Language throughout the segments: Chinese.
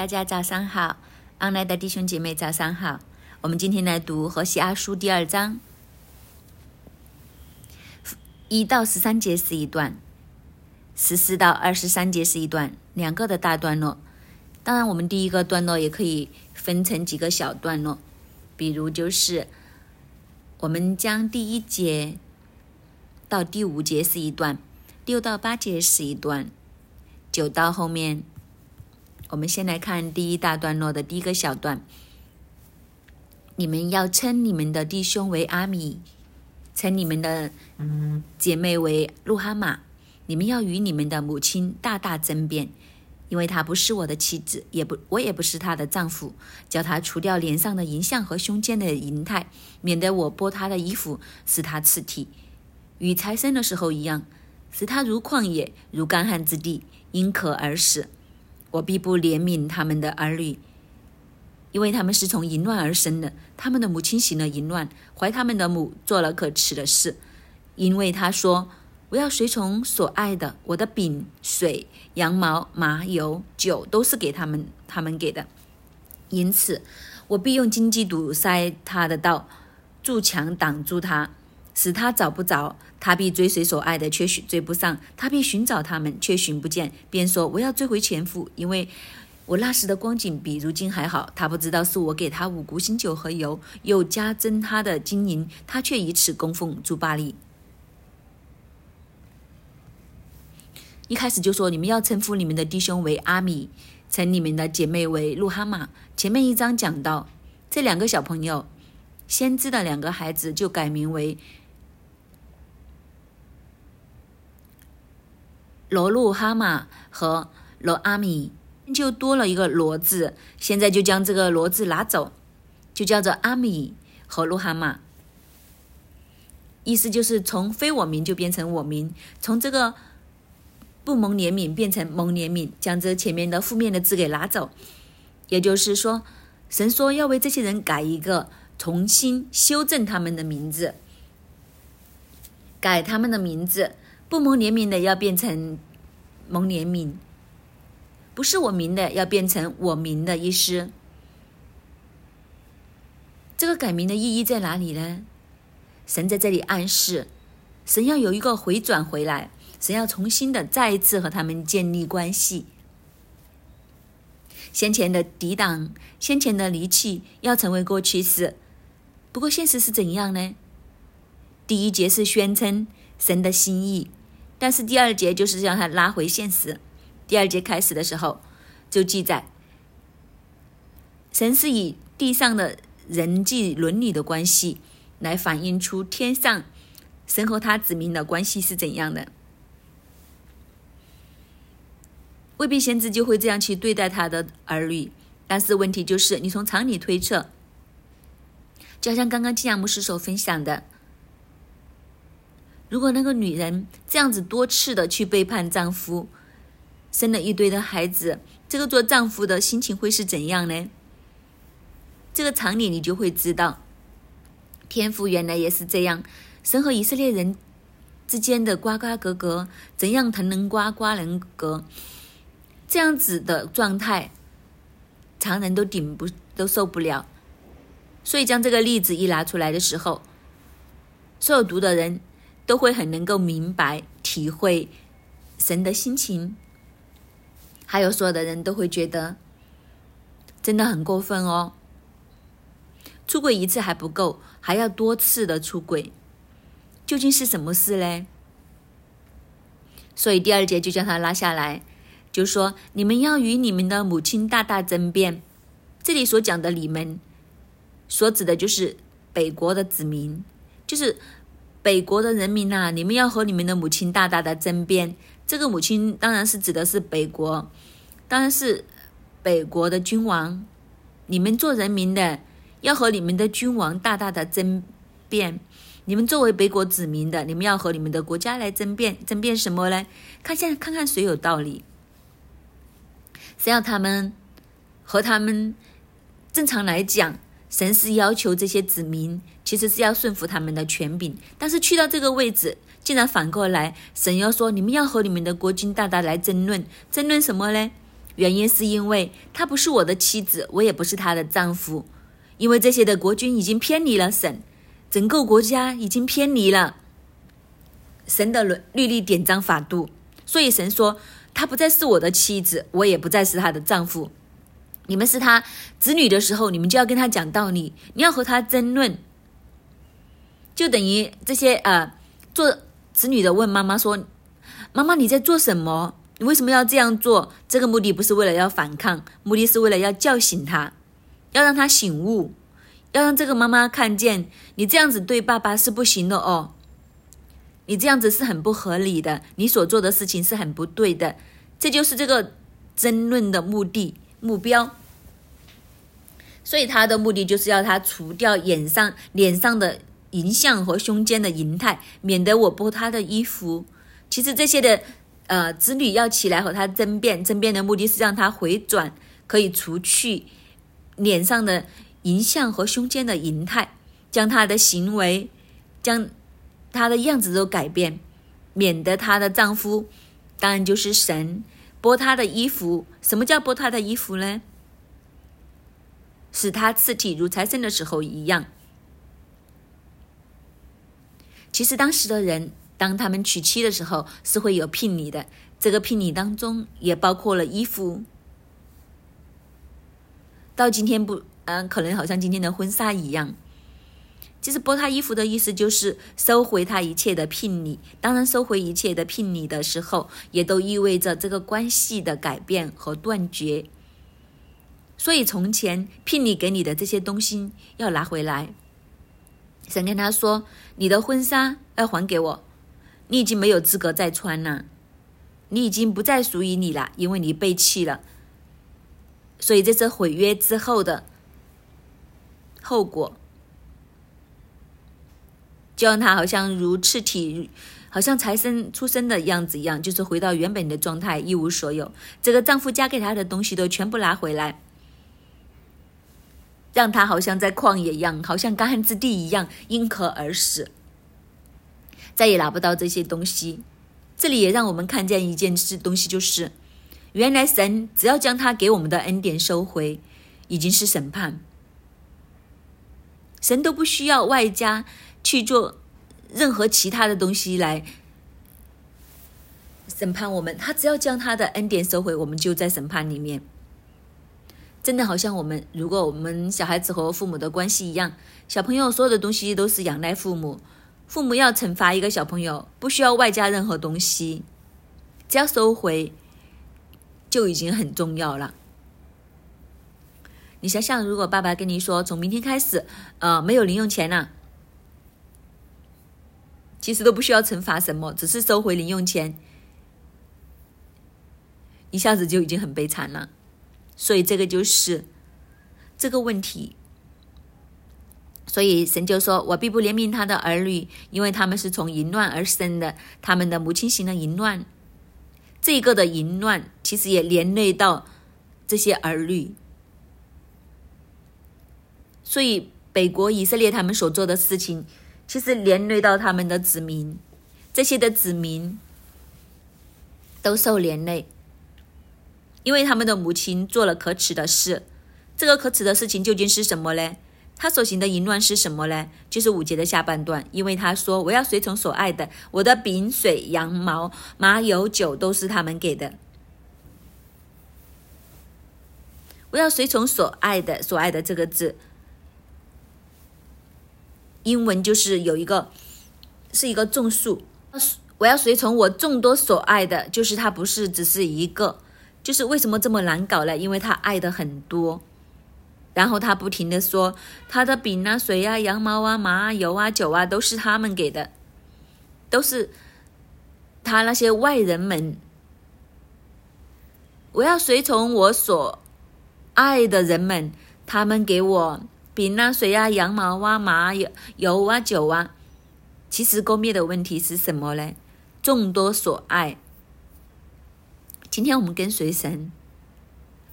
大家早上好，安来的弟兄姐妹早上好。我们今天来读《何西阿书》第二章，一到十三节是一段，十四到二十三节是一段，两个的大段落。当然，我们第一个段落也可以分成几个小段落，比如就是我们将第一节到第五节是一段，六到八节是一段，九到后面。我们先来看第一大段落的第一个小段。你们要称你们的弟兄为阿米，称你们的姐妹为路哈玛。你们要与你们的母亲大大争辩，因为她不是我的妻子，也不我也不是她的丈夫。叫她除掉脸上的银像和胸间的银态，免得我剥她的衣服，使她刺体，与财生的时候一样，使她如旷野，如干旱之地，因渴而死。我必不怜悯他们的儿女，因为他们是从淫乱而生的。他们的母亲行了淫乱，怀他们的母做了可耻的事。因为他说：“我要随从所爱的，我的饼、水、羊毛、麻油、酒都是给他们，他们给的。因此，我必用荆棘堵塞他的道，筑墙挡住他。”使他找不着，他必追随所爱的，却寻追不上；他必寻找他们，却寻不见。便说：“我要追回前夫，因为我那时的光景比如今还好。”他不知道是我给他五谷新酒和油，又加增他的金银，他却以此供奉朱巴利。一开始就说：“你们要称呼你们的弟兄为阿米，称你们的姐妹为路哈玛。”前面一章讲到这两个小朋友，先知的两个孩子就改名为。罗路哈玛和罗阿米就多了一个罗字，现在就将这个罗字拿走，就叫做阿米和路哈玛。意思就是从非我名就变成我名，从这个不蒙怜悯变成蒙怜悯，将这前面的负面的字给拿走。也就是说，神说要为这些人改一个，重新修正他们的名字，改他们的名字。不蒙怜悯的要变成蒙怜悯，不是我名的要变成我名的意思。这个改名的意义在哪里呢？神在这里暗示，神要有一个回转回来，神要重新的再一次和他们建立关系。先前的抵挡，先前的离弃，要成为过去式。不过现实是怎样呢？第一节是宣称神的心意。但是第二节就是让他拉回现实。第二节开始的时候就记载，神是以地上的人际伦理的关系来反映出天上神和他子民的关系是怎样的。未必先知就会这样去对待他的儿女，但是问题就是你从常理推测，就像刚刚金阳牧师所分享的。如果那个女人这样子多次的去背叛丈夫，生了一堆的孩子，这个做丈夫的心情会是怎样呢？这个常理你就会知道，天父原来也是这样，神和以色列人之间的瓜瓜格格，怎样藤能瓜瓜能格，这样子的状态，常人都顶不都受不了。所以将这个例子一拿出来的时候，所有读的人。都会很能够明白、体会神的心情，还有所有的人都会觉得真的很过分哦。出轨一次还不够，还要多次的出轨，究竟是什么事嘞？所以第二节就将他拉下来，就说你们要与你们的母亲大大争辩。这里所讲的你们，所指的就是北国的子民，就是。北国的人民呐，你们要和你们的母亲大大的争辩。这个母亲当然是指的是北国，当然是北国的君王。你们做人民的要和你们的君王大大的争辩。你们作为北国子民的，你们要和你们的国家来争辩。争辩什么呢？看现在看看谁有道理。谁要他们和他们正常来讲。神是要求这些子民，其实是要顺服他们的权柄，但是去到这个位置，竟然反过来，神要说：你们要和你们的国君大大来争论，争论什么呢？原因是因为她不是我的妻子，我也不是她的丈夫。因为这些的国君已经偏离了神，整个国家已经偏离了神的律律例典章法度，所以神说她不再是我的妻子，我也不再是她的丈夫。你们是他子女的时候，你们就要跟他讲道理，你要和他争论，就等于这些呃，做子女的问妈妈说：“妈妈你在做什么？你为什么要这样做？”这个目的不是为了要反抗，目的是为了要叫醒他，要让他醒悟，要让这个妈妈看见你这样子对爸爸是不行的哦，你这样子是很不合理的，你所做的事情是很不对的，这就是这个争论的目的目标。所以他的目的就是要他除掉眼上、脸上的淫相和胸间的淫态，免得我剥他的衣服。其实这些的呃子女要起来和他争辩，争辩的目的是让他回转，可以除去脸上的淫相和胸间的淫态，将他的行为、将他的样子都改变，免得她的丈夫，当然就是神剥她的衣服。什么叫剥她的衣服呢？使他次体如财神的时候一样。其实当时的人，当他们娶妻的时候，是会有聘礼的。这个聘礼当中也包括了衣服。到今天不，嗯，可能好像今天的婚纱一样。其实剥他衣服的意思就是收回他一切的聘礼。当然，收回一切的聘礼的时候，也都意味着这个关系的改变和断绝。所以，从前聘礼给你的这些东西要拿回来。神跟他说：“你的婚纱要还给我，你已经没有资格再穿了，你已经不再属于你了，因为你背弃了。所以这是毁约之后的后果，就让他好像如赤体，好像才生出生的样子一样，就是回到原本的状态，一无所有。这个丈夫嫁给他的东西都全部拿回来。”让他好像在旷野一样，好像干旱之地一样，因渴而死，再也拿不到这些东西。这里也让我们看见一件事东西，就是原来神只要将他给我们的恩典收回，已经是审判。神都不需要外加去做任何其他的东西来审判我们，他只要将他的恩典收回，我们就在审判里面。真的好像我们，如果我们小孩子和父母的关系一样，小朋友所有的东西都是仰赖父母，父母要惩罚一个小朋友，不需要外加任何东西，只要收回就已经很重要了。你想想，如果爸爸跟你说，从明天开始，呃，没有零用钱了，其实都不需要惩罚什么，只是收回零用钱，一下子就已经很悲惨了。所以这个就是这个问题。所以神就说：“我必不怜悯他的儿女，因为他们是从淫乱而生的，他们的母亲行了淫乱。这个的淫乱其实也连累到这些儿女。所以北国以色列他们所做的事情，其实连累到他们的子民，这些的子民都受连累。”因为他们的母亲做了可耻的事，这个可耻的事情究竟是什么呢？他所行的淫乱是什么呢？就是五节的下半段。因为他说：“我要随从所爱的，我的饼、水、羊毛、麻油、酒都是他们给的。我要随从所爱的，所爱的这个字，英文就是有一个是一个众数。我要随从我众多所爱的，就是他不是只是一个。”就是为什么这么难搞呢？因为他爱的很多，然后他不停的说他的饼啊、水啊、羊毛啊、麻油啊、酒啊都是他们给的，都是他那些外人们。我要随从我所爱的人们，他们给我饼啊、水啊、羊毛啊、麻油油啊、酒啊。其实勾灭的问题是什么呢？众多所爱。今天我们跟随神，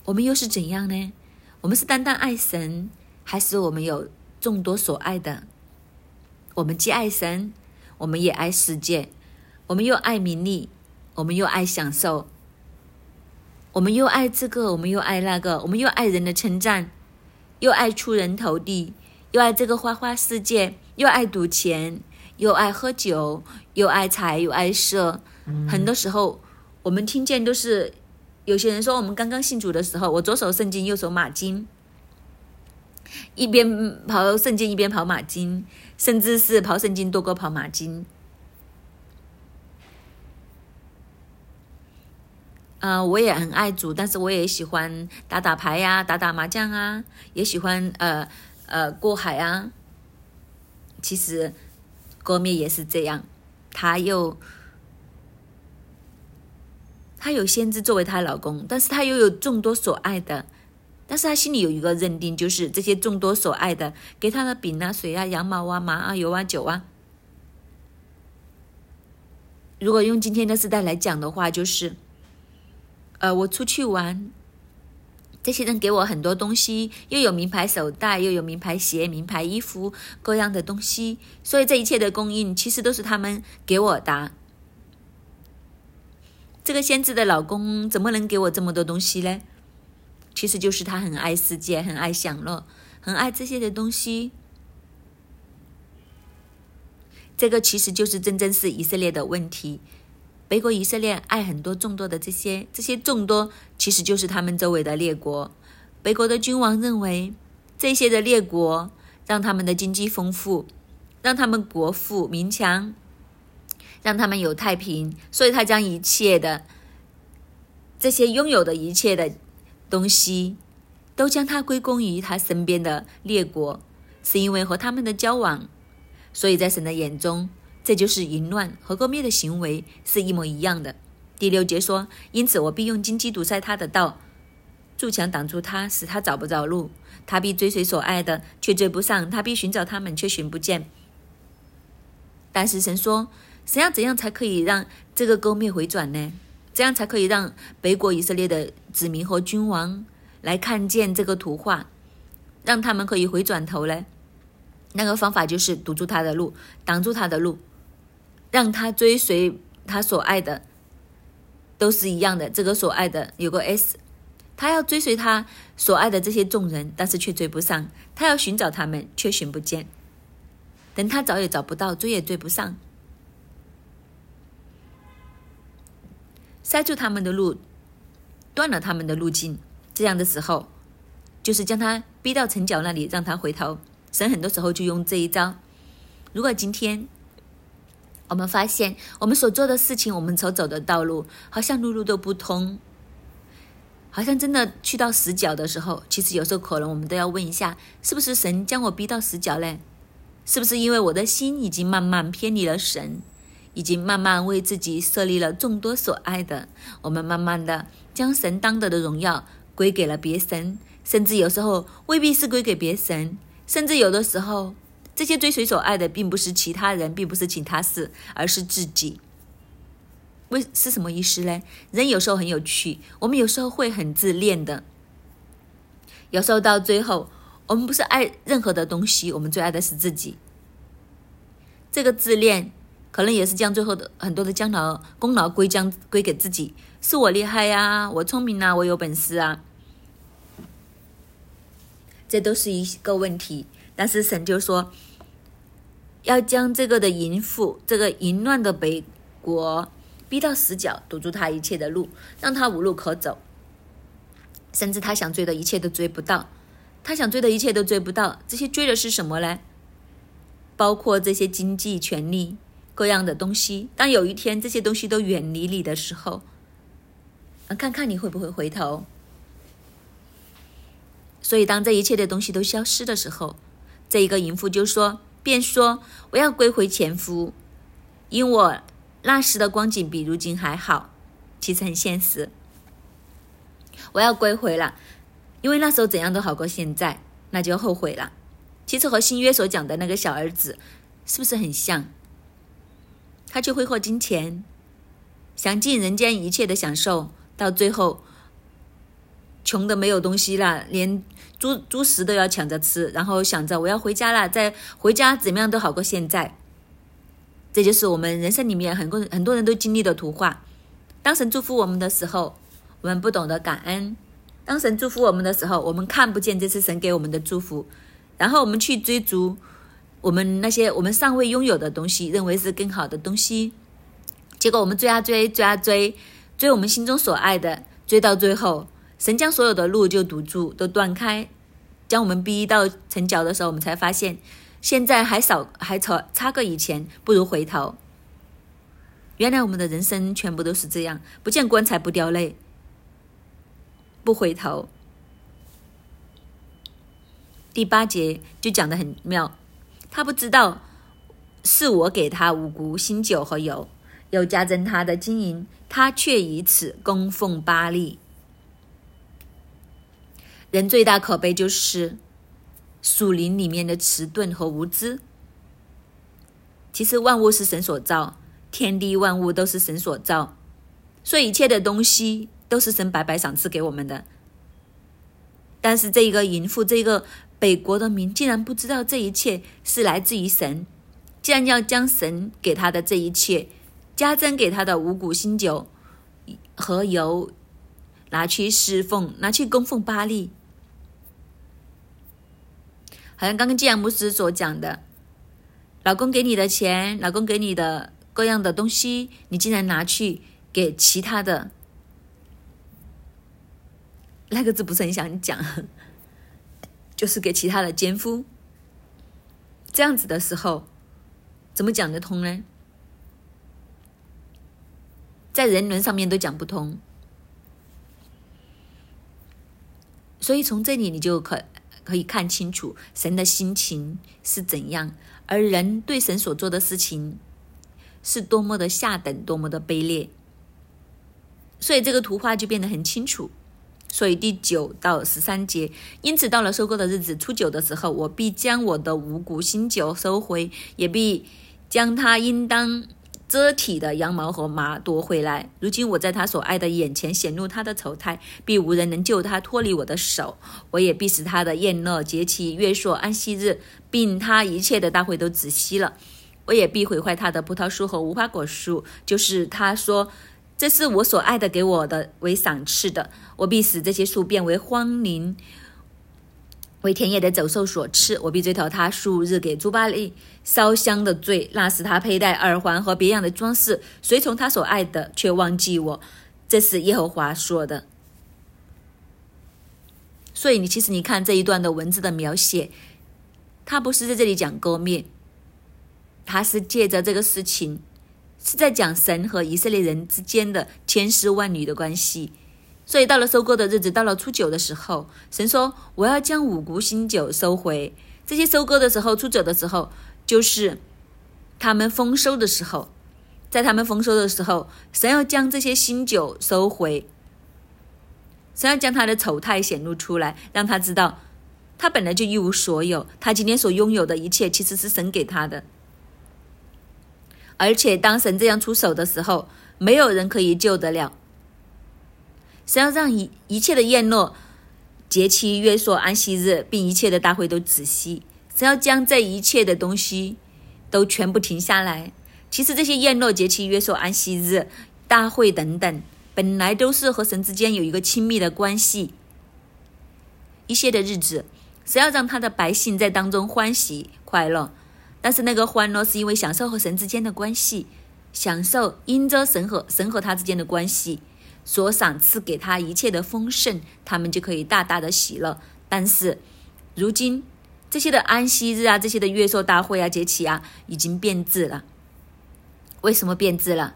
我们又是怎样呢？我们是单单爱神，还是我们有众多所爱的？我们既爱神，我们也爱世界；我们又爱名利，我们又爱享受；我们又爱这个，我们又爱那个，我们又爱人的称赞，又爱出人头地，又爱这个花花世界，又爱赌钱，又爱喝酒，又爱财，又爱色。很多时候，我们听见都是有些人说，我们刚刚信主的时候，我左手圣经，右手马经，一边跑圣经一边跑马经，甚至是跑圣经多过跑马经。啊，我也很爱煮，但是我也喜欢打打牌呀，打打麻将啊，也喜欢呃呃过海啊。其实，郭灭也是这样，他又她有先知作为她老公，但是她又有众多所爱的，但是她心里有一个认定，就是这些众多所爱的给她的饼啊、水啊、羊毛啊、麻啊、油啊、酒啊。如果用今天的时代来讲的话，就是。呃，我出去玩，这些人给我很多东西，又有名牌手袋，又有名牌鞋、名牌衣服，各样的东西，所以这一切的供应其实都是他们给我的。这个先知的老公怎么能给我这么多东西呢？其实就是他很爱世界，很爱享乐，很爱这些的东西。这个其实就是真正是以色列的问题。北国以色列爱很多众多的这些，这些众多其实就是他们周围的列国。北国的君王认为这些的列国让他们的经济丰富，让他们国富民强，让他们有太平，所以他将一切的这些拥有的一切的东西，都将它归功于他身边的列国，是因为和他们的交往，所以在神的眼中。这就是淫乱和割灭的行为是一模一样的。第六节说：“因此我必用荆棘堵塞他的道，筑墙挡住他，使他找不着路。他必追随所爱的，却追不上；他必寻找他们，却寻不见。”但是神说：“怎样怎样才可以让这个割灭回转呢？这样才可以让北国以色列的子民和君王来看见这个图画，让他们可以回转头呢？那个方法就是堵住他的路，挡住他的路。”让他追随他所爱的，都是一样的。这个所爱的有个 S，他要追随他所爱的这些众人，但是却追不上；他要寻找他们，却寻不见。等他找也找不到，追也追不上，塞住他们的路，断了他们的路径。这样的时候，就是将他逼到城角那里，让他回头。神很多时候就用这一招。如果今天，我们发现，我们所做的事情，我们所走的道路，好像路路都不通，好像真的去到死角的时候，其实有时候可能我们都要问一下，是不是神将我逼到死角嘞？是不是因为我的心已经慢慢偏离了神，已经慢慢为自己设立了众多所爱的？我们慢慢的将神当得的荣耀归给了别神，甚至有时候未必是归给别神，甚至有的时候。这些追随所爱的，并不是其他人，并不是其他事，而是自己。为是什么意思呢？人有时候很有趣，我们有时候会很自恋的。有时候到最后，我们不是爱任何的东西，我们最爱的是自己。这个自恋，可能也是将最后的很多的将劳功劳归将归给自己，是我厉害呀，我聪明啊，我有本事啊，这都是一个问题。但是神就说。要将这个的淫妇，这个淫乱的北国逼到死角，堵住他一切的路，让他无路可走，甚至他想追的一切都追不到，他想追的一切都追不到。这些追的是什么呢？包括这些经济、权利、各样的东西。当有一天这些东西都远离你的时候，看看你会不会回头。所以，当这一切的东西都消失的时候，这一个淫妇就说。便说：“我要归回前夫，因我那时的光景比如今还好。其实很现实，我要归回了，因为那时候怎样都好过现在，那就后悔了。其实和新约所讲的那个小儿子是不是很像？他去挥霍金钱，享尽人间一切的享受，到最后穷的没有东西了，连……”猪猪食都要抢着吃，然后想着我要回家了，再回家怎么样都好过现在。这就是我们人生里面很多很多人都经历的图画。当神祝福我们的时候，我们不懂得感恩。当神祝福我们的时候，我们看不见这是神给我们的祝福，然后我们去追逐我们那些我们尚未拥有的东西，认为是更好的东西。结果我们追啊追，追啊追，追我们心中所爱的，追到最后，神将所有的路就堵住，都断开，将我们逼到城角的时候，我们才发现，现在还少还差差个以前，不如回头。原来我们的人生全部都是这样，不见棺材不掉泪。不回头。第八节就讲的很妙，他不知道是我给他五谷、新酒和油，又加增他的金银，他却以此供奉巴利。人最大可悲就是树林里面的迟钝和无知。其实万物是神所造，天地万物都是神所造，所以一切的东西。都是神白白赏赐给我们的，但是这一个淫妇，这个北国的民，竟然不知道这一切是来自于神，竟然要将神给他的这一切，加增给他的五谷新酒和油，拿去侍奉，拿去供奉巴利。好像刚刚季阳牧师所讲的，老公给你的钱，老公给你的各样的东西，你竟然拿去给其他的。那个字不是很想讲，就是给其他的奸夫，这样子的时候，怎么讲得通呢？在人伦上面都讲不通，所以从这里你就可可以看清楚神的心情是怎样，而人对神所做的事情是多么的下等，多么的卑劣，所以这个图画就变得很清楚。所以第九到十三节，因此到了收割的日子，初九的时候，我必将我的五谷新酒收回，也必将他应当遮体的羊毛和麻夺回来。如今我在他所爱的眼前显露他的丑态，必无人能救他脱离我的手。我也必使他的宴乐节期、月朔、安息日，并他一切的大会都止息了。我也必毁坏他的葡萄树和无花果树，就是他说。这是我所爱的，给我的为赏赐的。我必使这些树变为荒林，为田野的走兽所吃。我必追讨他数日给朱巴利烧香的罪，那时他佩戴耳环和别样的装饰，随从他所爱的，却忘记我。这是耶和华说的。所以你其实你看这一段的文字的描写，他不是在这里讲割灭，他是借着这个事情。是在讲神和以色列人之间的千丝万缕的关系，所以到了收割的日子，到了初九的时候，神说：“我要将五谷新酒收回。”这些收割的时候，初九的时候，就是他们丰收的时候，在他们丰收的时候，神要将这些新酒收回，神要将他的丑态显露出来，让他知道他本来就一无所有，他今天所拥有的一切其实是神给他的。而且当神这样出手的时候，没有人可以救得了。神要让一一切的宴乐、节期、约束、安息日，并一切的大会都止息。神要将这一切的东西都全部停下来。其实这些宴乐、节期、约束、安息日、大会等等，本来都是和神之间有一个亲密的关系。一些的日子，神要让他的百姓在当中欢喜快乐。但是那个欢乐是因为享受和神之间的关系，享受因着神和神和他之间的关系所赏赐给他一切的丰盛，他们就可以大大的喜乐。但是如今这些的安息日啊，这些的月朔大会啊、节期啊，已经变质了。为什么变质了？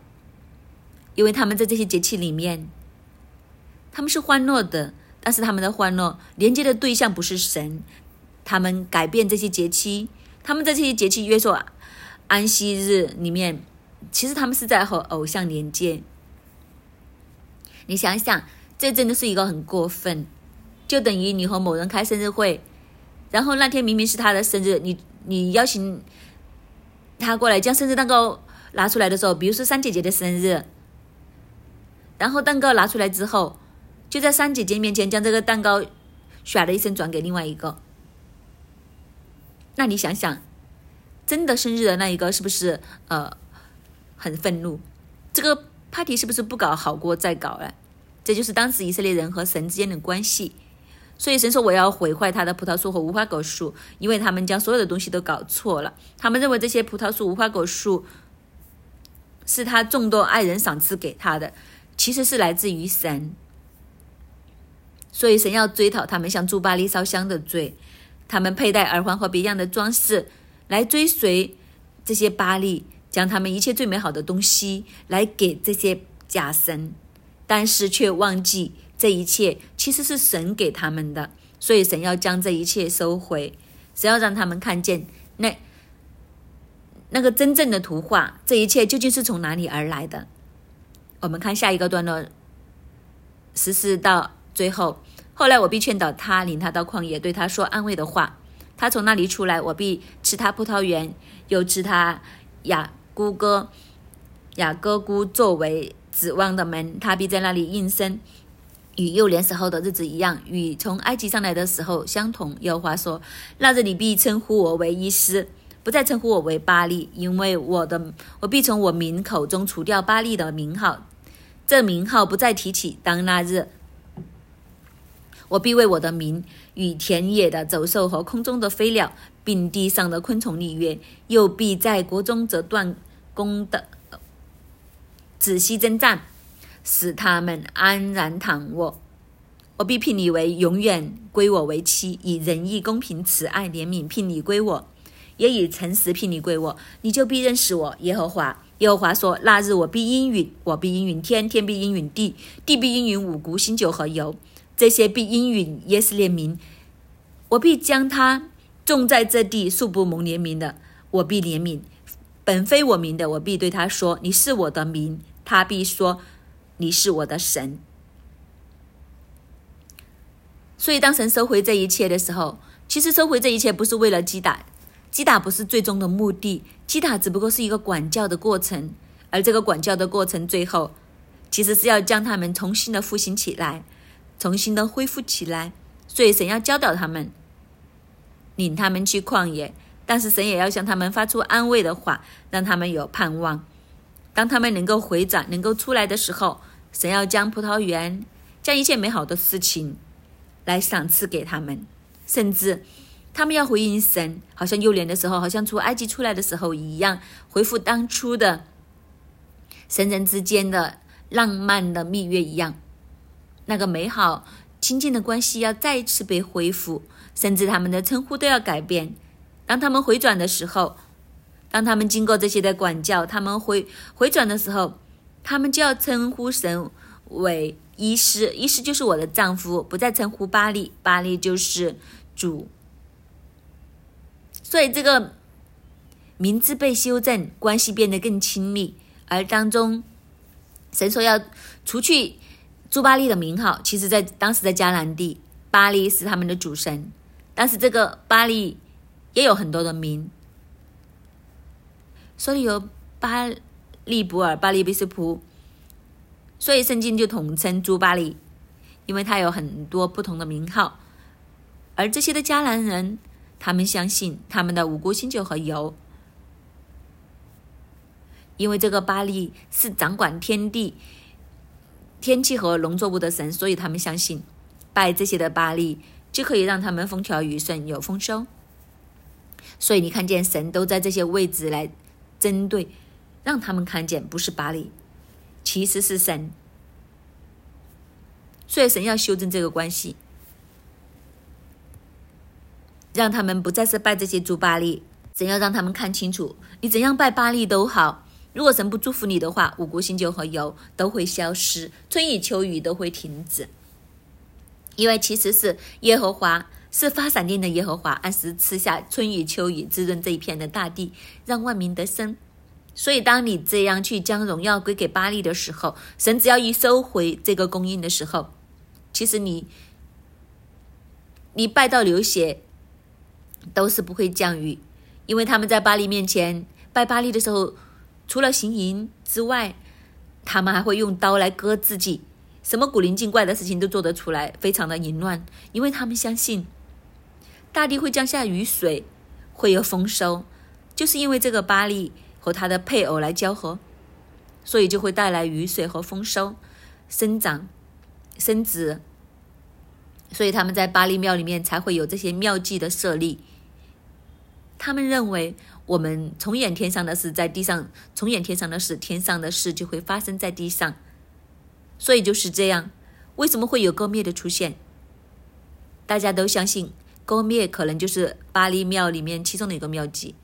因为他们在这些节气里面，他们是欢乐的，但是他们的欢乐连接的对象不是神，他们改变这些节期。他们在这些节气约束安息日里面，其实他们是在和偶像连接。你想想，这真的是一个很过分，就等于你和某人开生日会，然后那天明明是他的生日，你你邀请他过来将生日蛋糕拿出来的时候，比如说三姐姐的生日，然后蛋糕拿出来之后，就在三姐姐面前将这个蛋糕唰的一声转给另外一个。那你想想，真的生日的那一个是不是呃很愤怒？这个 party 是不是不搞好过再搞了？这就是当时以色列人和神之间的关系。所以神说：“我要毁坏他的葡萄树和无花果树，因为他们将所有的东西都搞错了。他们认为这些葡萄树、无花果树是他众多爱人赏赐给他的，其实是来自于神。所以神要追讨他们向朱巴利烧香的罪。他们佩戴耳环和别样的装饰，来追随这些巴利，将他们一切最美好的东西来给这些假神，但是却忘记。”这一切其实是神给他们的，所以神要将这一切收回，神要让他们看见那那个真正的图画，这一切究竟是从哪里而来的。我们看下一个段落，十四到最后。后来我必劝导他，领他到旷野，对他说安慰的话。他从那里出来，我必吃他葡萄园，又吃他雅姑哥雅各姑作为指望的门，他必在那里应声。与幼年时候的日子一样，与从埃及上来的时候相同。耶和华说：“那日你必称呼我为伊斯，不再称呼我为巴利，因为我的我必从我民口中除掉巴利的名号，这名号不再提起。当那日，我必为我的民与田野的走兽和空中的飞鸟，并地上的昆虫立约，又必在国中折断弓的，仔细征战。”使他们安然躺卧，我必聘你为永远归我为妻，以仁义、公平、慈爱、怜悯聘你归我，也以诚实聘你归我，你就必认识我耶和华。耶和华说：那日我必应允，我必应允天，天必应允地，地必应允五谷、新酒和油，这些必应允耶斯列民。我必将他种在这地，素不蒙怜悯的，我必怜悯；本非我民的，我必对他说：你是我的民。他必说。你是我的神，所以当神收回这一切的时候，其实收回这一切不是为了击打，击打不是最终的目的，击打只不过是一个管教的过程，而这个管教的过程最后，其实是要将他们重新的复兴起来，重新的恢复起来。所以神要教导他们，领他们去旷野，但是神也要向他们发出安慰的话，让他们有盼望。当他们能够回转、能够出来的时候。神要将葡萄园、将一切美好的事情来赏赐给他们，甚至他们要回应神，好像幼年的时候，好像出埃及出来的时候一样，恢复当初的神人之间的浪漫的蜜月一样，那个美好亲近的关系要再一次被恢复，甚至他们的称呼都要改变。当他们回转的时候，当他们经过这些的管教，他们回回转的时候。他们就要称呼神为医师，医师就是我的丈夫，不再称呼巴利，巴利就是主。所以这个名字被修正，关系变得更亲密。而当中，神说要除去朱巴利的名号，其实在当时的迦南地，巴利是他们的主神，但是这个巴利也有很多的名，所以有巴。利布尔、巴利比斯普，所以圣经就统称朱巴利，因为他有很多不同的名号。而这些的迦南人，他们相信他们的五谷新酒和油，因为这个巴利是掌管天地、天气和农作物的神，所以他们相信拜这些的巴利就可以让他们风调雨顺、有丰收。所以你看见神都在这些位置来针对。让他们看见不是巴黎，其实是神。所以神要修正这个关系，让他们不再是拜这些猪巴利。神要让他们看清楚，你怎样拜巴利都好。如果神不祝福你的话，五谷、新酒和油都会消失，春雨秋雨都会停止。因为其实是耶和华是发闪电的耶和华，按时赐下春雨秋雨，滋润这一片的大地，让万民得生。所以，当你这样去将荣耀归给巴利的时候，神只要一收回这个供应的时候，其实你你拜到流血都是不会降雨，因为他们在巴利面前拜巴利的时候，除了行淫之外，他们还会用刀来割自己，什么古灵精怪的事情都做得出来，非常的淫乱，因为他们相信大地会降下雨水，会有丰收，就是因为这个巴利。和他的配偶来交合，所以就会带来雨水和丰收、生长。生殖，所以他们在巴黎庙里面才会有这些庙祭的设立。他们认为，我们重演天上的事，在地上重演天上的事，天上的事就会发生在地上。所以就是这样。为什么会有割灭的出现？大家都相信割灭可能就是巴黎庙里面其中的一个庙祭，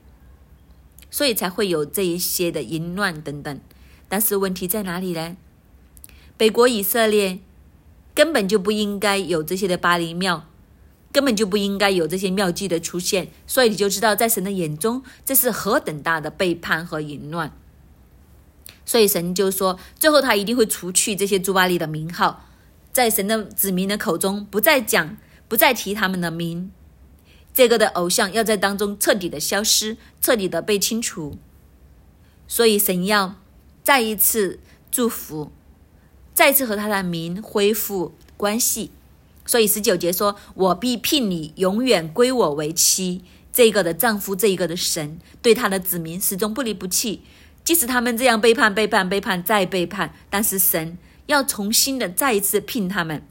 所以才会有这一些的淫乱等等。但是问题在哪里呢？北国以色列根本就不应该有这些的巴黎庙，根本就不应该有这些妙计的出现。所以你就知道，在神的眼中，这是何等大的背叛和淫乱。所以神就说，最后他一定会除去这些朱巴利的名号，在神的子民的口中不再讲，不再提他们的名。这个的偶像要在当中彻底的消失，彻底的被清除。所以神要再一次祝福。再次和他的民恢复关系，所以十九节说：“我必聘你永远归我为妻。”这个的丈夫，这一个的神，对他的子民始终不离不弃，即使他们这样背叛、背叛、背叛再背叛，但是神要重新的再一次聘他们，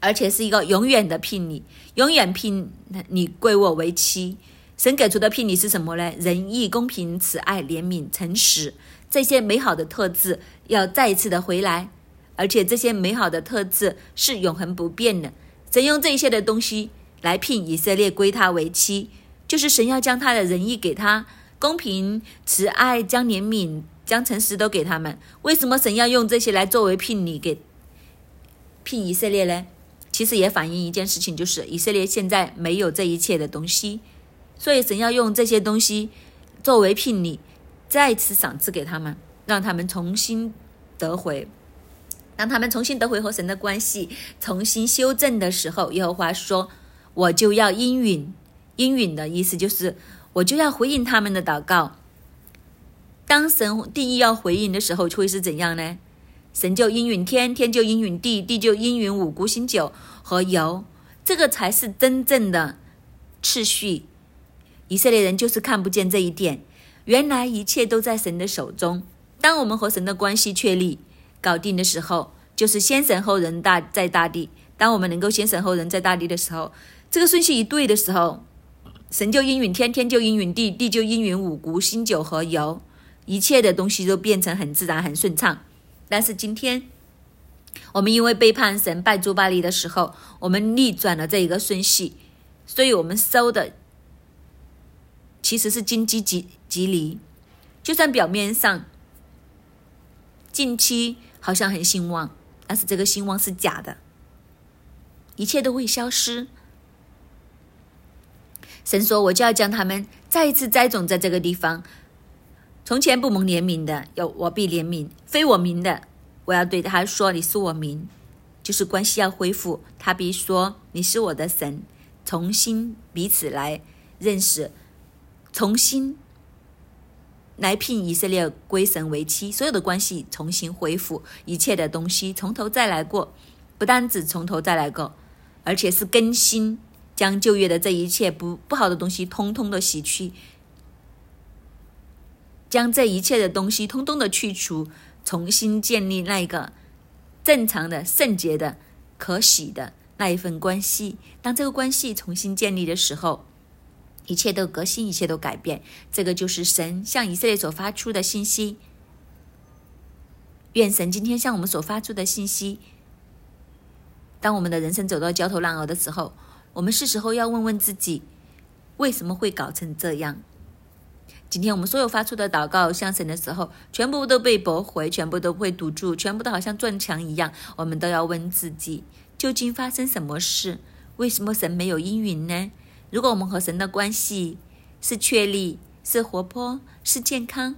而且是一个永远的聘礼，永远聘你归我为妻。神给出的聘礼是什么呢？仁义、公平、慈爱、怜悯、诚实，这些美好的特质要再一次的回来。而且这些美好的特质是永恒不变的。神用这些的东西来聘以色列归他为妻，就是神要将他的仁义给他，公平、慈爱、将怜悯、将诚实都给他们。为什么神要用这些来作为聘礼给聘以色列呢？其实也反映一件事情，就是以色列现在没有这一切的东西，所以神要用这些东西作为聘礼，再次赏赐给他们，让他们重新得回。当他们重新得回和神的关系，重新修正的时候，耶和华说：“我就要应允。”应允的意思就是，我就要回应他们的祷告。当神第一要回应的时候，会是怎样呢？神就应允天，天就应允地，地就应允五谷、新酒和油。这个才是真正的次序。以色列人就是看不见这一点。原来一切都在神的手中。当我们和神的关系确立。搞定的时候，就是先神后人大在大地。当我们能够先神后人在大地的时候，这个顺序一对的时候，神就应允天，天就应允地，地就应允五谷、新酒和油，一切的东西都变成很自然、很顺畅。但是今天，我们因为背叛神、拜诸巴利的时候，我们逆转了这一个顺序，所以我们收的其实是荆棘棘棘离，就算表面上近期。好像很兴旺，但是这个兴旺是假的，一切都会消失。神说：“我就要将他们再一次栽种在这个地方。从前不蒙怜悯的，有我必怜悯；非我名的，我要对他说：你是我名。就是关系要恢复，他必说：你是我的神。重新彼此来认识，重新。”来聘以色列归神为妻，所有的关系重新恢复，一切的东西从头再来过，不单只从头再来过，而且是更新，将旧约的这一切不不好的东西通通的洗去，将这一切的东西通通的去除，重新建立那一个正常的、圣洁的、可喜的那一份关系。当这个关系重新建立的时候。一切都革新，一切都改变，这个就是神向以色列所发出的信息。愿神今天向我们所发出的信息，当我们的人生走到焦头烂额的时候，我们是时候要问问自己，为什么会搞成这样？今天我们所有发出的祷告向神的时候，全部都被驳回，全部都会堵住，全部都好像撞墙一样。我们都要问自己，究竟发生什么事？为什么神没有应允呢？如果我们和神的关系是确立、是活泼、是健康、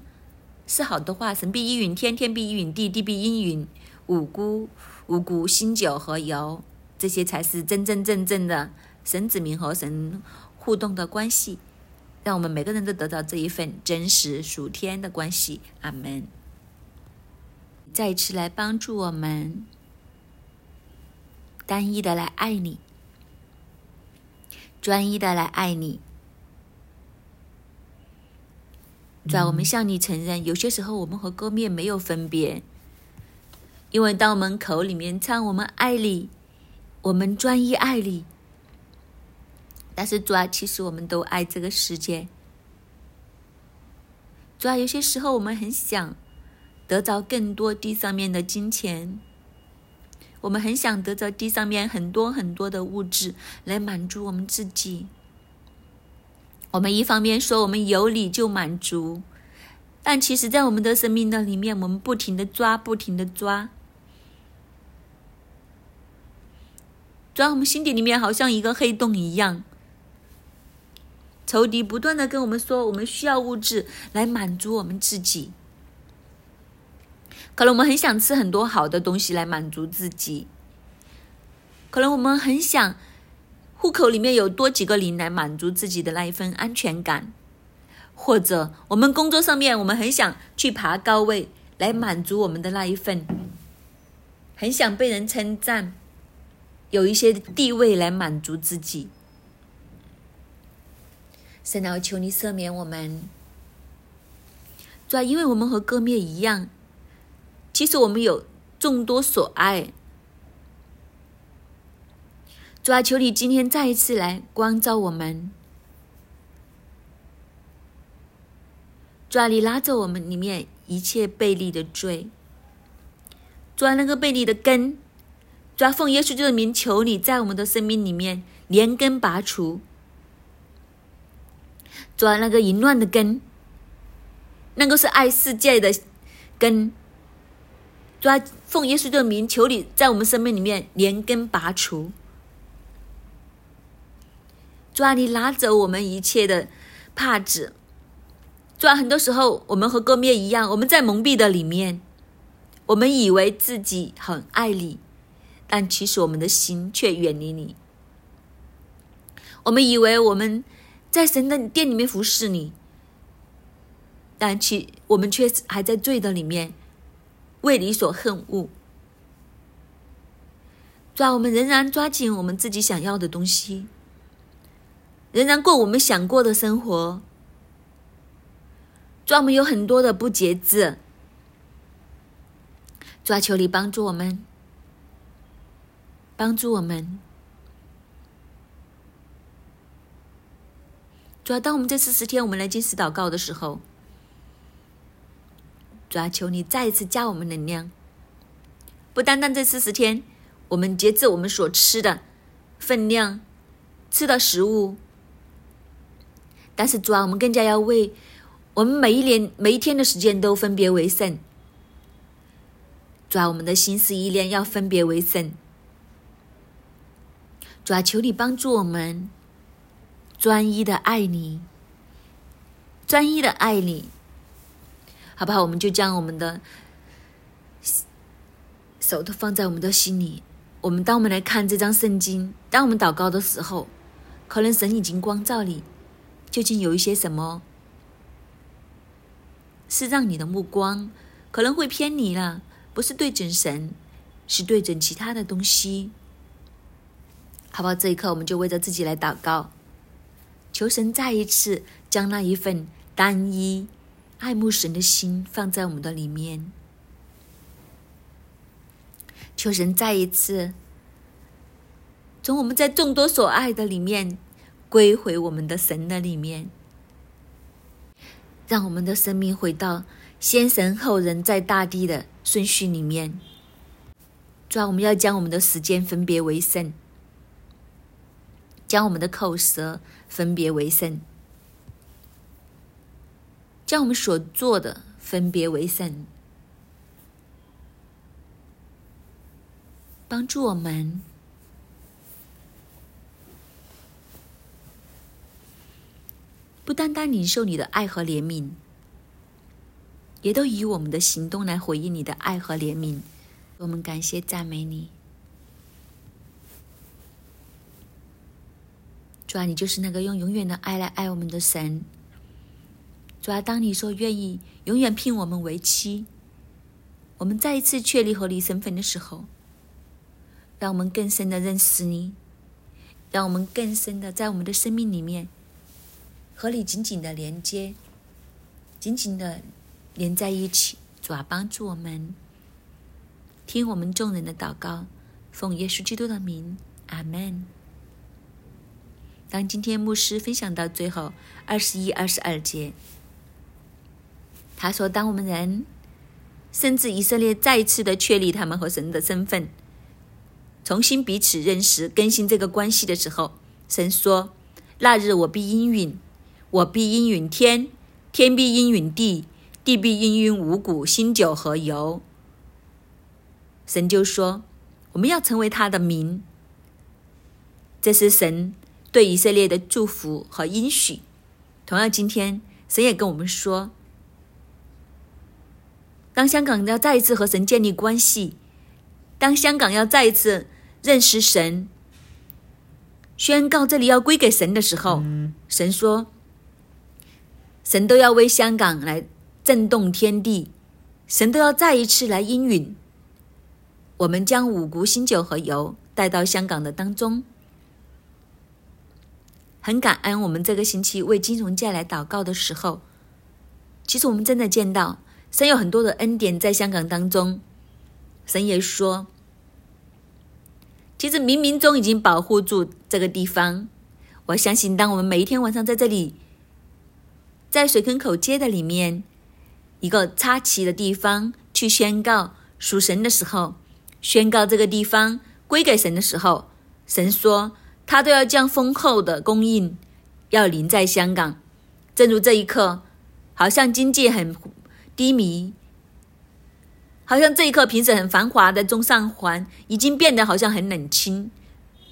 是好的话，神必应允天，天必应允地，地必应允五谷、五谷、新酒和油，这些才是真真正正的神子民和神互动的关系。让我们每个人都得到这一份真实属天的关系。阿门。再一次来帮助我们，单一的来爱你。专一的来爱你，主要我们向你承认，有些时候我们和割面没有分别，因为当我们口里面唱我们爱你，我们专一爱你，但是主啊，其实我们都爱这个世界。主啊，有些时候我们很想得着更多地上面的金钱，我们很想得着地上面很多很多的物质来满足我们自己。我们一方面说我们有理就满足，但其实，在我们的生命的里面，我们不停的抓，不停的抓。抓我们心底里面，好像一个黑洞一样。仇敌不断的跟我们说，我们需要物质来满足我们自己。可能我们很想吃很多好的东西来满足自己，可能我们很想户口里面有多几个零来满足自己的那一份安全感，或者我们工作上面，我们很想去爬高位来满足我们的那一份，很想被人称赞。有一些地位来满足自己，神啊，求你赦免我们，主要因为我们和割灭一样，其实我们有众多所爱，主要求你今天再一次来光照我们，主要你拉着我们里面一切背离的罪，主要那个背离的根。抓奉耶稣的名，求你在我们的生命里面连根拔除，抓那个淫乱的根，那个是爱世界的根。抓奉耶稣的名，求你在我们生命里面连根拔除，抓你拿走我们一切的帕子。抓很多时候，我们和哥面一样，我们在蒙蔽的里面，我们以为自己很爱你。但其实我们的心却远离你。我们以为我们在神的殿里面服侍你，但其我们却还在罪的里面为你所恨恶。抓我们仍然抓紧我们自己想要的东西，仍然过我们想过的生活。抓我们有很多的不节制。抓求你帮助我们。帮助我们，主要当我们这四十天我们来进食祷告的时候，主要求你再一次加我们能量。不单单这四十天，我们节制我们所吃的分量，吃的食物，但是主要我们更加要为我们每一年每一天的时间都分别为圣。主要我们的心思意念要分别为圣。主啊，求你帮助我们，专一的爱你，专一的爱你，好不好？我们就将我们的手都放在我们的心里。我们当我们来看这张圣经，当我们祷告的时候，可能神已经光照你，究竟有一些什么，是让你的目光可能会偏离了，不是对准神，是对准其他的东西。好不好？这一刻，我们就为着自己来祷告，求神再一次将那一份单一爱慕神的心放在我们的里面。求神再一次从我们在众多所爱的里面归回我们的神的里面，让我们的生命回到先神后人在大地的顺序里面。主要我们要将我们的时间分别为圣。将我们的口舌分别为圣，将我们所做的分别为圣，帮助我们不单单领受你的爱和怜悯，也都以我们的行动来回应你的爱和怜悯。我们感谢赞美你。主啊，你就是那个用永远的爱来爱我们的神。主啊，当你说愿意永远聘我们为妻，我们再一次确立和你身份的时候，让我们更深的认识你，让我们更深的在我们的生命里面和你紧紧的连接，紧紧的连在一起。主啊，帮助我们，听我们众人的祷告，奉耶稣基督的名，阿门。当今天牧师分享到最后二十一、二十二节，他说：“当我们人，甚至以色列再次的确立他们和神的身份，重新彼此认识、更新这个关系的时候，神说：‘那日我必应允，我必应允天，天必应允地，地必应允五谷、新酒和油。’”神就说：“我们要成为他的民。”这是神对以色列的祝福和应许。同样，今天神也跟我们说：“当香港要再一次和神建立关系，当香港要再一次认识神，宣告这里要归给神的时候，神说：神都要为香港来震动天地，神都要再一次来应允。”我们将五谷、新酒和油带到香港的当中，很感恩。我们这个星期为金融界来祷告的时候，其实我们真的见到神有很多的恩典在香港当中。神也说，其实冥冥中已经保护住这个地方。我相信，当我们每一天晚上在这里，在水坑口街的里面一个插旗的地方去宣告属神的时候。宣告这个地方归给神的时候，神说他都要将丰厚的供应要临在香港。正如这一刻，好像经济很低迷，好像这一刻平时很繁华的中上环已经变得好像很冷清。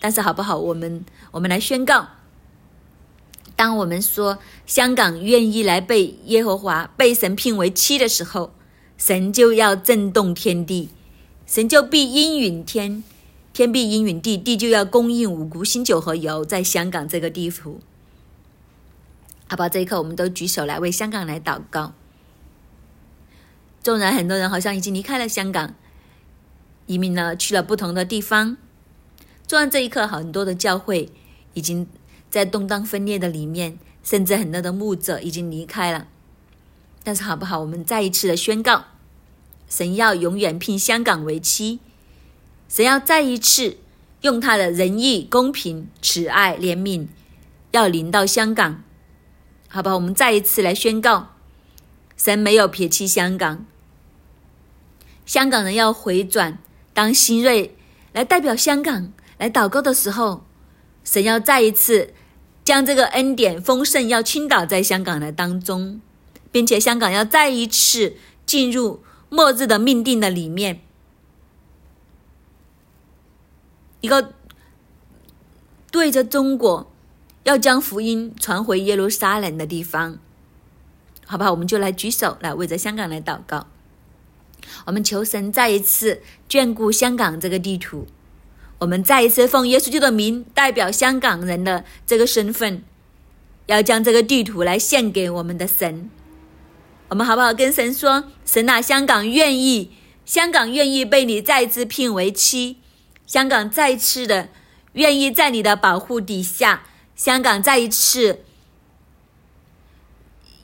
但是好不好？我们我们来宣告：当我们说香港愿意来被耶和华被神聘为妻的时候，神就要震动天地。神就必应允天，天必应允地，地就要供应五谷、新酒和油，在香港这个地图。好吧，这一刻我们都举手来为香港来祷告。纵然很多人好像已经离开了香港，移民了去了不同的地方，纵然这一刻很多的教会已经在动荡分裂的里面，甚至很多的牧者已经离开了，但是好不好？我们再一次的宣告。神要永远聘香港为妻，神要再一次用他的仁义、公平、慈爱、怜悯，要临到香港，好吧？我们再一次来宣告，神没有撇弃香港，香港人要回转。当新锐来代表香港来祷告的时候，神要再一次将这个恩典丰盛要倾倒在香港的当中，并且香港要再一次进入。末日的命定的里面，一个对着中国要将福音传回耶路撒冷的地方，好吧，我们就来举手来为着香港来祷告。我们求神再一次眷顾香港这个地图，我们再一次奉耶稣基督的名，代表香港人的这个身份，要将这个地图来献给我们的神。我们好不好跟神说，神啊，香港愿意，香港愿意被你再次聘为妻，香港再次的愿意在你的保护底下，香港再一次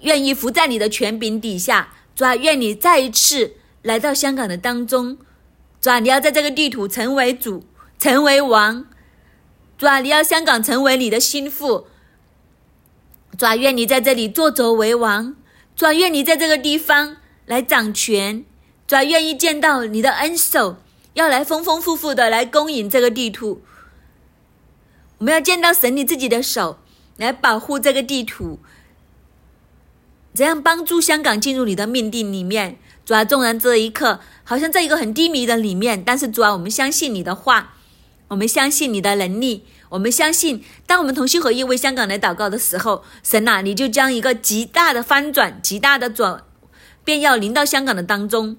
愿意伏在你的权柄底下，主啊，愿你再一次来到香港的当中，主啊，你要在这个地图成为主，成为王，主啊，你要香港成为你的心腹，主啊，愿你在这里坐着为王。主愿你在这个地方来掌权，主愿意见到你的恩手，要来丰丰富富的来供应这个地图。我们要见到神你自己的手来保护这个地图，怎样帮助香港进入你的命定里面？主啊，纵然这一刻好像在一个很低迷的里面，但是主啊，我们相信你的话，我们相信你的能力。我们相信，当我们同心合意为香港来祷告的时候，神呐，你就将一个极大的翻转、极大的转，便要临到香港的当中。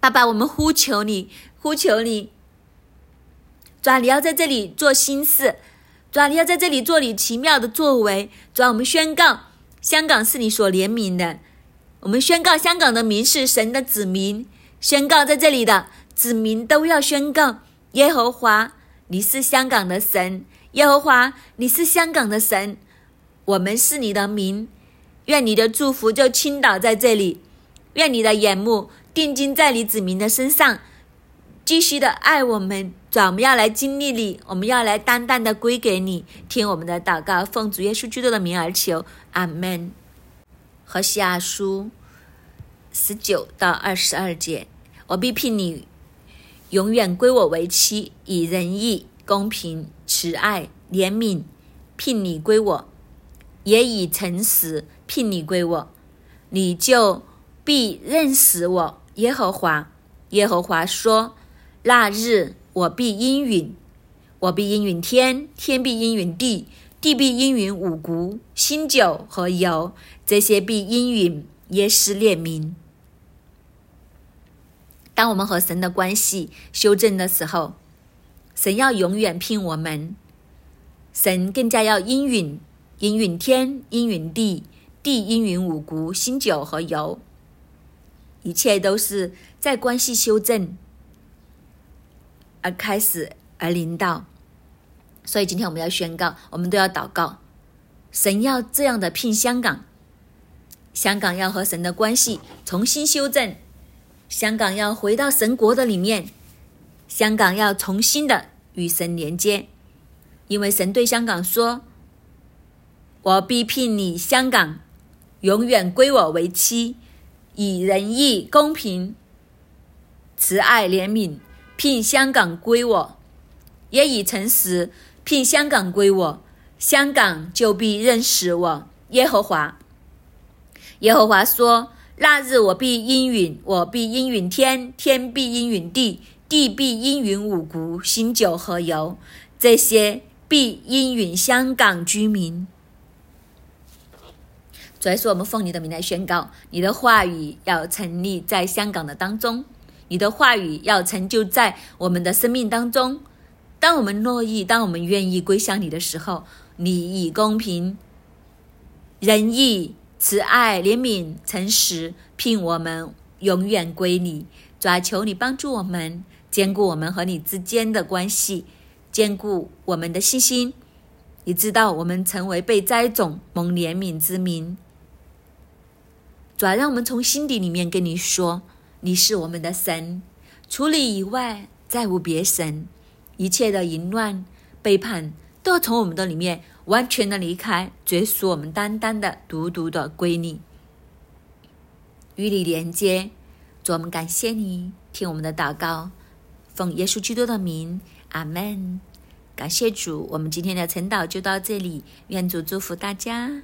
爸爸，我们呼求你，呼求你，主啊，你要在这里做新事，主啊，你要在这里做你奇妙的作为。主啊，我们宣告，香港是你所怜悯的。我们宣告，香港的民是神的子民。宣告在这里的子民都要宣告耶和华。你是香港的神，耶和华，你是香港的神，我们是你的民，愿你的祝福就倾倒在这里，愿你的眼目定睛在你子民的身上，继续的爱我们。主，我们要来经历你，我们要来单单的归给你。听我们的祷告，奉主耶稣基督的名而求，阿门。和西阿书十九到二十二节，我必聘你永远归我为妻，以仁义、公平、慈爱、怜悯聘你归我，也以诚实聘你归我，你就必认识我耶和华。耶和华说：“那日我必应允，我必应允天，天必应允地，地必应允五谷、新酒和油，这些必应允耶斯列民。”当我们和神的关系修正的时候，神要永远聘我们，神更加要应允，应允天，应允地，地应允五谷、新酒和油，一切都是在关系修正而开始而临到。所以今天我们要宣告，我们都要祷告，神要这样的聘香港，香港要和神的关系重新修正。香港要回到神国的里面，香港要重新的与神连接，因为神对香港说：“我必聘你香港，永远归我为妻，以仁义、公平、慈爱、怜悯聘香港归我，也以诚实聘香港归我，香港就必认识我耶和华。”耶和华说。那日我必应允，我必应允天，天必应允地，地必应允五谷、新酒和油，这些必应允香港居民。主要是我们奉你的名来宣告，你的话语要成立在香港的当中，你的话语要成就在我们的生命当中。当我们乐意，当我们愿意归向你的时候，你以公平、仁义。慈爱、怜悯、诚实，聘我们永远归你。主啊，求你帮助我们，兼顾我们和你之间的关系，兼顾我们的信心。你知道我们成为被栽种、蒙怜悯之民。主啊，让我们从心底里面跟你说，你是我们的神，除你以外再无别神。一切的淫乱、背叛，都要从我们的里面。完全的离开，追属我们单单的、独独的归你，与你连接。主，我们感谢你，听我们的祷告，奉耶稣基督的名，阿门。感谢主，我们今天的晨祷就到这里，愿主祝福大家。